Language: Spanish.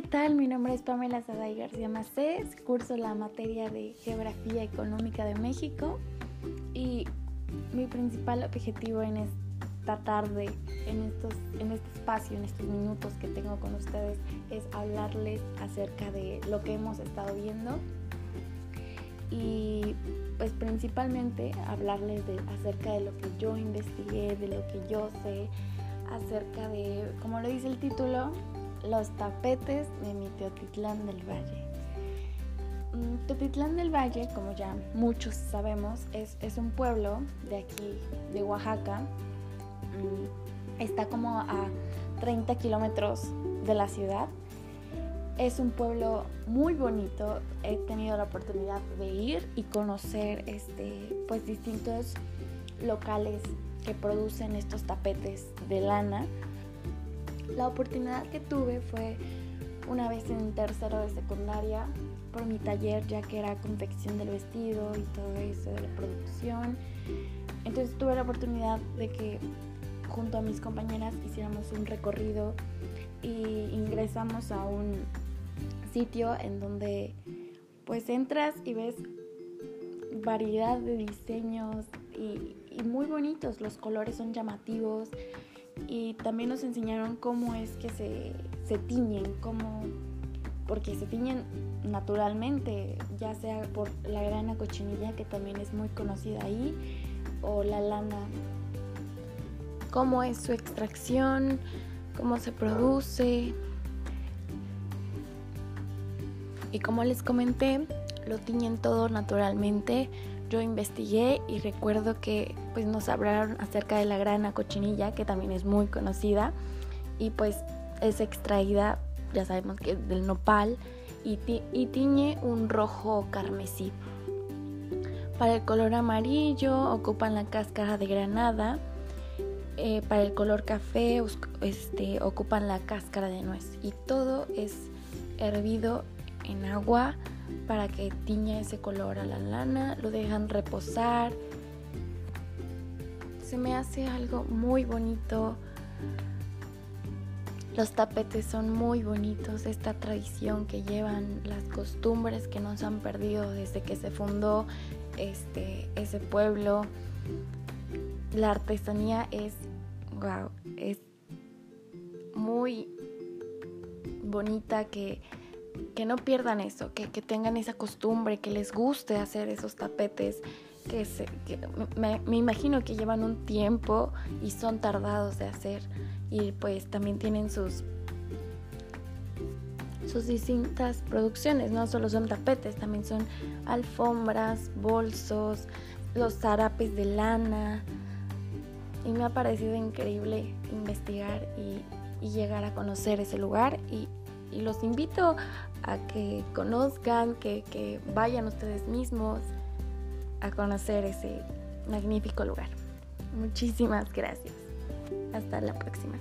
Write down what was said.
¿qué tal? Mi nombre es Pamela Saday García Macés, curso la materia de Geografía Económica de México y mi principal objetivo en esta tarde, en, estos, en este espacio, en estos minutos que tengo con ustedes, es hablarles acerca de lo que hemos estado viendo y pues principalmente hablarles de, acerca de lo que yo investigué, de lo que yo sé, acerca de, como lo dice el título, los tapetes de mi Teotitlán del Valle. Mm, Teotitlán del Valle, como ya muchos sabemos, es, un pueblo de aquí, de Oaxaca. Mm, está como a 30 kilómetros de la ciudad. Es un pueblo muy bonito. He tenido la oportunidad de ir y conocer este, pues, distintos locales que producen estos tapetes de lana la oportunidad que tuve fue una vez en tercero de secundaria por mi taller, ya que era confección del vestido y todo eso de la producción. Entonces tuve la oportunidad de que junto a mis compañeras hiciéramos un recorrido y ingresamos a un sitio en donde pues entras y ves variedad de diseños y, y muy bonitos, los colores son llamativos, y también nos enseñaron cómo es que se, se tiñen, cómo, porque se tiñen naturalmente, ya sea por la grana cochinilla que también es muy conocida ahí, o la lana, cómo es su extracción, cómo se produce. Y como les comenté, lo tiñen todo naturalmente yo investigué y recuerdo que pues nos hablaron acerca de la grana cochinilla, que también es muy conocida y pues es extraída, ya sabemos que del nopal y, tiñe un rojo carmesí. Para el color amarillo ocupan la cáscara de granada. Eh, para el color café este, ocupan la cáscara de nuez y todo es hervido en agua para que tiña ese color a la lana, lo dejan reposar. Se me hace algo muy bonito. Los tapetes son muy bonitos, esta tradición que llevan, las costumbres que nos han perdido desde que se fundó este, ese pueblo. La artesanía es, wow, es muy bonita que que no pierdan eso, que, tengan esa costumbre, que les guste hacer esos tapetes, que, se, me, imagino que llevan un tiempo y son tardados de hacer y pues también tienen sus sus distintas producciones, no solo son tapetes, también son alfombras, bolsos, los zarapes de lana. Y me ha parecido increíble investigar y, y llegar a conocer ese lugar y, y los invito a que conozcan, que, vayan ustedes mismos a conocer ese magnífico lugar. Muchísimas gracias. Hasta la próxima.